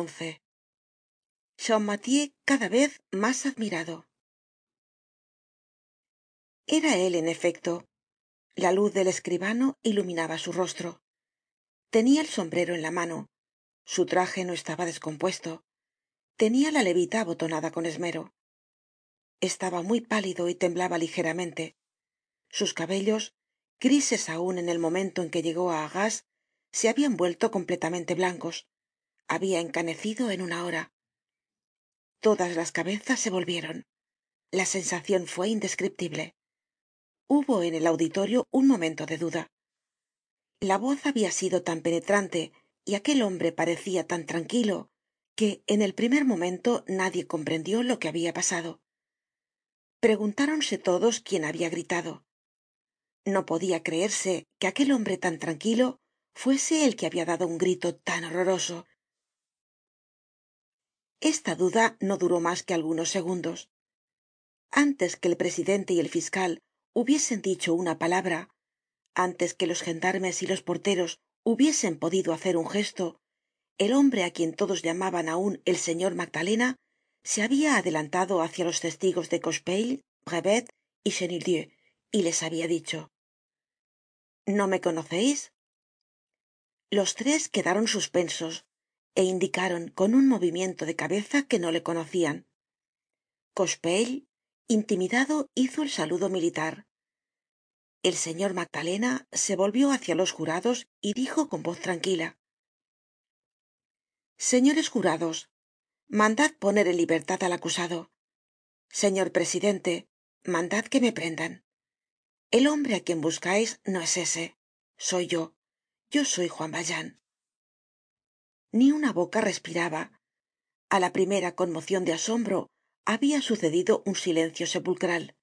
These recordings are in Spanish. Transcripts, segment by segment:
once champmathieu cada vez mas admirado. Era él en efecto. La luz del escribano iluminaba su rostro. Tenia el sombrero en la mano. Su traje no estaba descompuesto. Tenia la levita abotonada con esmero estaba muy pálido y temblaba ligeramente. Sus cabellos grises aun en el momento en que llegó á arras se habian vuelto completamente blancos. Habia encanecido en una hora. Todas las cabezas se volvieron. La sensacion fue indescriptible. Hubo en el auditorio un momento de duda. La voz habia sido tan penetrante y aquel hombre parecia tan tranquilo que en el primer momento nadie comprendió lo que habia pasado preguntáronse todos quién habia gritado. No podia creerse que aquel hombre tan tranquilo fuese el que habia dado un grito tan horroroso. Esta duda no duró mas que algunos segundos. Antes que el presidente y el fiscal hubiesen dicho una palabra antes que los gendarmes y los porteros hubiesen podido hacer un gesto el hombre á quien todos llamaban aun el señor magdalena se habia adelantado hácia los testigos de cochepaille brevet y chenildieu y les habia dicho no me conoceis los tres quedaron suspensos é indicaron con un movimiento de cabeza que no le conocian cochepaille intimidado hizo el saludo militar. El señor magdalena se volvió hácia los jurados y dijo con voz tranquila señores jurados mandad poner en libertad al acusado. Señor presidente mandad que me prendan. El hombre á quien buscais no es ese soy yo. Yo soy juan valjean ni una boca respiraba. A la primera conmocion de asombro habia sucedido un silencio sepulcral.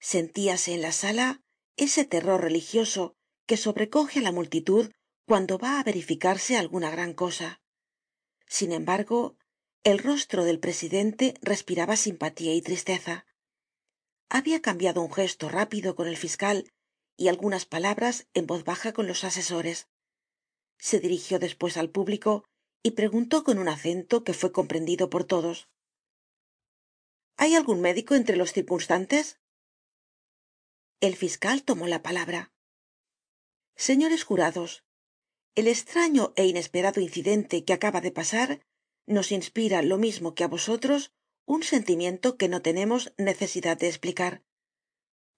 Sentíase en la sala ese terror religioso que sobrecoge á la multitud cuando va á verificarse alguna gran cosa. Sin embargo el rostro del presidente respiraba simpatía y tristeza. Habia cambiado un gesto rápido con el fiscal y algunas palabras en voz baja con los asesores. Se dirigió despues al público y preguntó con un acento que fue comprendido por todos. Hay algun médico entre los circunstantes el fiscal tomó la palabra. Señores jurados el estraño é inesperado incidente que acaba de pasar nos inspira lo mismo que á vosotros un sentimiento que no tenemos necesidad de esplicar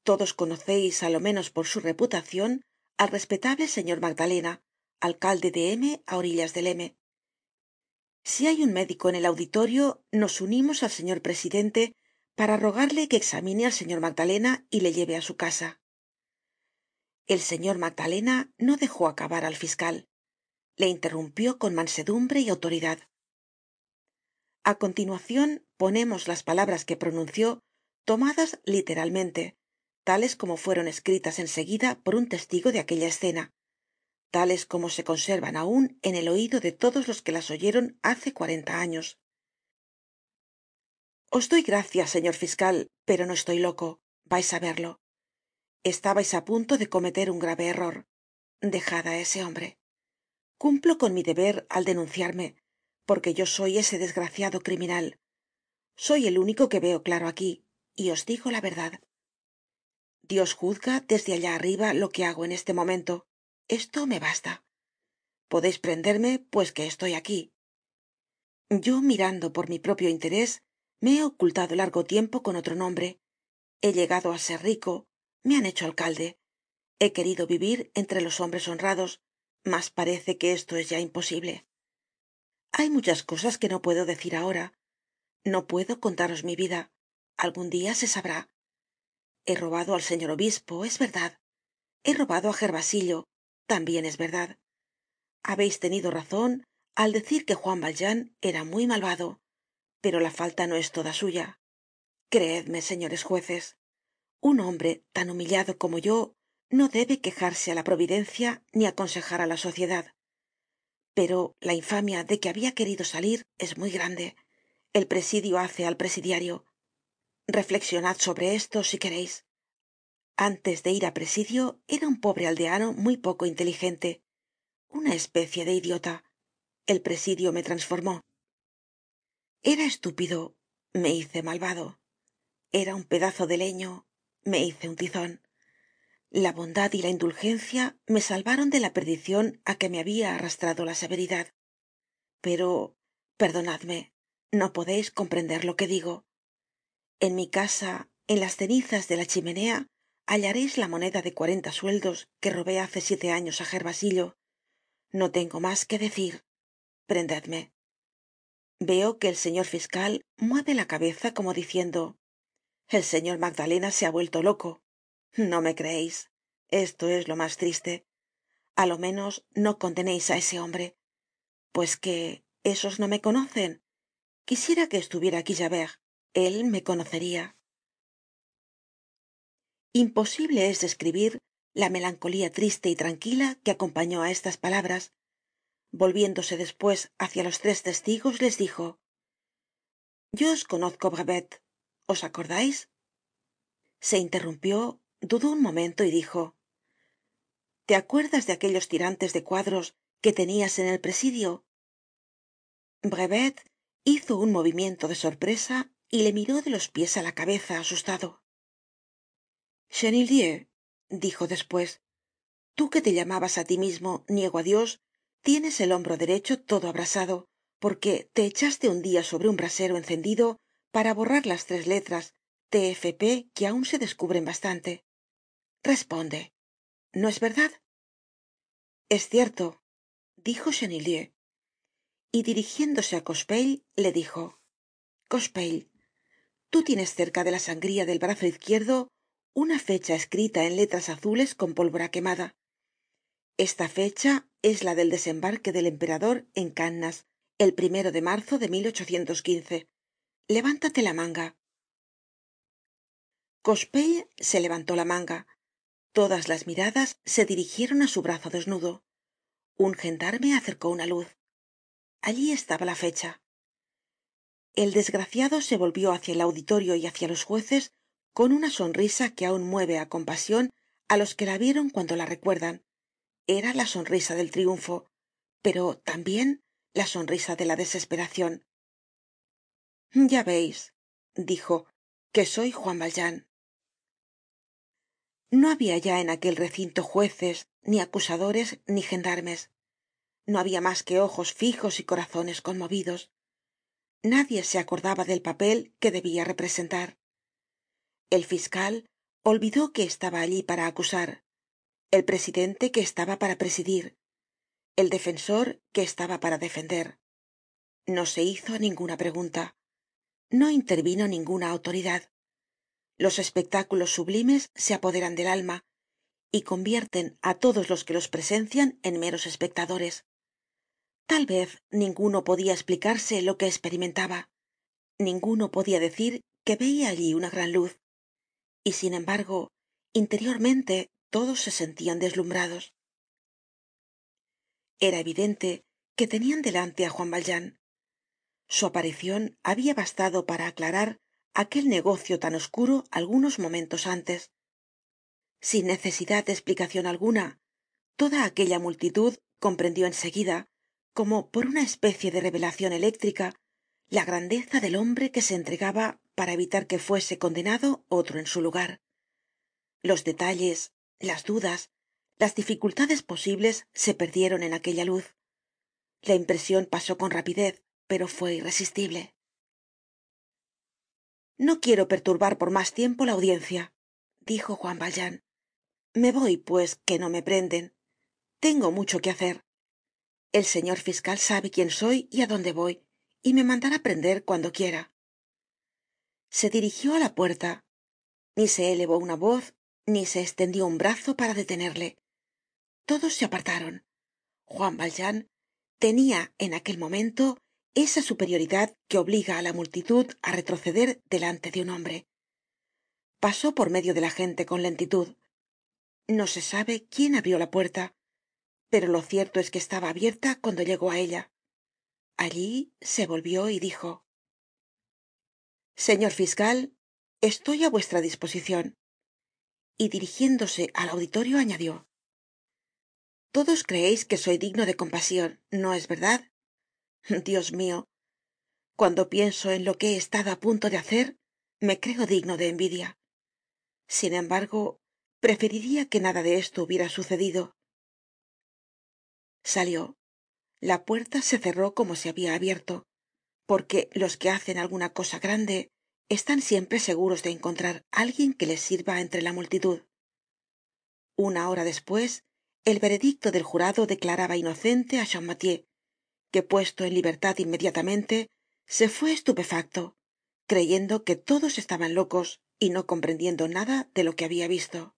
todos conoceis á lo menos por su reputacion al respetable señor magdalena alcalde de m á orillas del m. Si hay un médico en el auditorio nos unimos al señor presidente para rogarle que examine al señor magdalena y le lleve á su casa. El señor magdalena no dejó acabar al fiscal. Le interrumpió con mansedumbre y autoridad a continuacion ponemos las palabras que pronunció tomadas literalmente tales como fueron escritas en seguida por un testigo de aquella escena tales como se conservan aun en el oido de todos los que las oyeron hace cuarenta años. Os doy gracias señor fiscal pero no estoy loco. Vais á verlo. Estabais á punto de cometer un grave error. Dejad á ese hombre. Cumplo con mi deber al denunciarme porque yo soy ese desgraciado criminal. Soy el único que veo claro aquí y os digo la verdad. Dios juzga desde allá arriba lo que hago en este momento. Esto me basta. Podeis prenderme pues que estoy aquí. Yo mirando por mi propio interés me he ocultado largo tiempo con otro nombre. He llegado á ser rico me han hecho alcalde. He querido vivir entre los hombres honrados mas parece que esto es ya imposible hay muchas cosas que no puedo decir ahora. No puedo contaros mi vida. Algun dia se sabrá. He robado al señor obispo es verdad. He robado á gervasillo tambien es verdad. Habeis tenido razon al decir que juan valjean era muy malvado pero la falta no es toda suya. Creedme señores jueces un hombre tan humillado como yo no debe quejarse á la providencia ni aconsejar á la sociedad pero la infamia de que habia querido salir es muy grande. El presidio hace al presidiario. Reflexionad sobre esto si quereis antes de ir á presidio era un pobre aldeano muy poco inteligente. Una especie de idiota. El presidio me trasformó era estúpido. Me hice malvado. Era un pedazo de leño. Me hice un tizon la bondad y la indulgencia me salvaron de la perdicion á que me habia arrastrado la severidad. Pero perdonadme no podeis comprender lo que digo. En mi casa en las cenizas de la chimenea hallareis la moneda de cuarenta sueldos que robé hace siete años á gervasillo no tengo mas que decir. Prendedme. Veo que el señor fiscal mueve la cabeza como diciendo el señor magdalena se ha vuelto loco no me creeis esto es lo mas triste. A lo menos no condeneis á ese hombre. Pues que esos no me conocen. Quisiera que estuviera aquí javert. Él me conoceria imposible es describir la melancolía triste y tranquila que acompañó á estas palabras. Volviéndose despues hácia los tres testigos les dijo yo os conozco brevet. Os acordais se interrumpió dudó un momento y dijo te acuerdas de aquellos tirantes de cuadros que tenias en el presidio brevet hizo un movimiento de sorpresa y le miró de los pies á la cabeza asustado. Chenildieu dijo despues tú que te llamabas á ti mismo niego á dios tienes el hombro derecho todo abrasado porque te echaste un dia sobre un brasero encendido para borrar las tres letras t f p que aun se descubren bastante responde. No es verdad es cierto dijo chenildieu y dirigiéndose á cochepaille le dijo cochepaille tú tienes cerca de la sangría del brazo izquierdo una fecha escrita en letras azules con pólvora quemada. Esta fecha es la del desembarque del emperador en cannas el primero de marzo de levántate la manga. Cochepaille se levantó la manga todas las miradas se dirigieron á su brazo desnudo. Un gendarme acercó una luz. Allí estaba la fecha. El desgraciado se volvió hácia el auditorio y hácia los jueces con una sonrisa que aun mueve á compasion á los que la vieron cuando la recuerdan. Era la sonrisa del triunfo pero tambien la sonrisa de la desesperacion ya veis dijo que soy juan valjean no habia ya en aquel recinto jueces ni acusadores ni gendarmes. No habia mas que ojos fijos y corazones conmovidos. Nadie se acordaba del papel que debia representar. El fiscal olvidó que estaba allí para acusar el presidente que estaba para presidir el defensor que estaba para defender. No se hizo ninguna pregunta. No intervino ninguna autoridad los espectáculos sublimes se apoderan del alma y convierten á todos los que los presencian en meros espectadores. Tal vez ninguno podia esplicarse lo que esperimentaba ninguno podia decir que veia allí una gran luz. Y sin embargo interiormente todos se sentian deslumbrados. Era evidente que tenian delante á juan valjean. Su aparicion habia bastado para aclarar aquel negocio tan oscuro algunos momentos antes. Sin necesidad de esplicacion alguna toda aquella multitud comprendió en seguida como por una especie de revelacion eléctrica la grandeza del hombre que se entregaba para evitar que fuese condenado otro en su lugar. Los detalles las dudas las dificultades posibles se perdieron en aquella luz. La impresion pasó con rapidez pero fue irresistible no quiero perturbar por mas tiempo la audiencia dijo juan valjean. Me voy pues que no me prenden. Tengo mucho que hacer. El señor fiscal sabe quién soy y á dónde voy y me mandará prender cuando quiera. Se dirigió á la puerta. Ni se elevó una voz ni se estendió un brazo para detenerle. Todos se apartaron. Juan valjean tenia en aquel momento esa superioridad que obliga á la multitud á retroceder delante de un hombre. Pasó por medio de la gente con lentitud. No se sabe quién abrió la puerta pero lo cierto es que estaba abierta cuando llegó á ella. Allí se volvió y dijo señor fiscal estoy á vuestra disposicion y dirigiéndose al auditorio añadió todos creeis que soy digno de compasion no es verdad dios mio cuando pienso en lo que he estado á punto de hacer me creo digno de envidia. Sin embargo preferiria que nada de esto hubiera sucedido. Salió. La puerta se cerró como se habia abierto porque los que hacen alguna cosa grande están siempre seguros de encontrar alguien que les sirva entre la multitud. Una hora despues el veredicto del jurado declaraba inocente á que puesto en libertad inmediatamente se fue estupefacto creyendo que todos estaban locos y no comprendiendo nada de lo que habia visto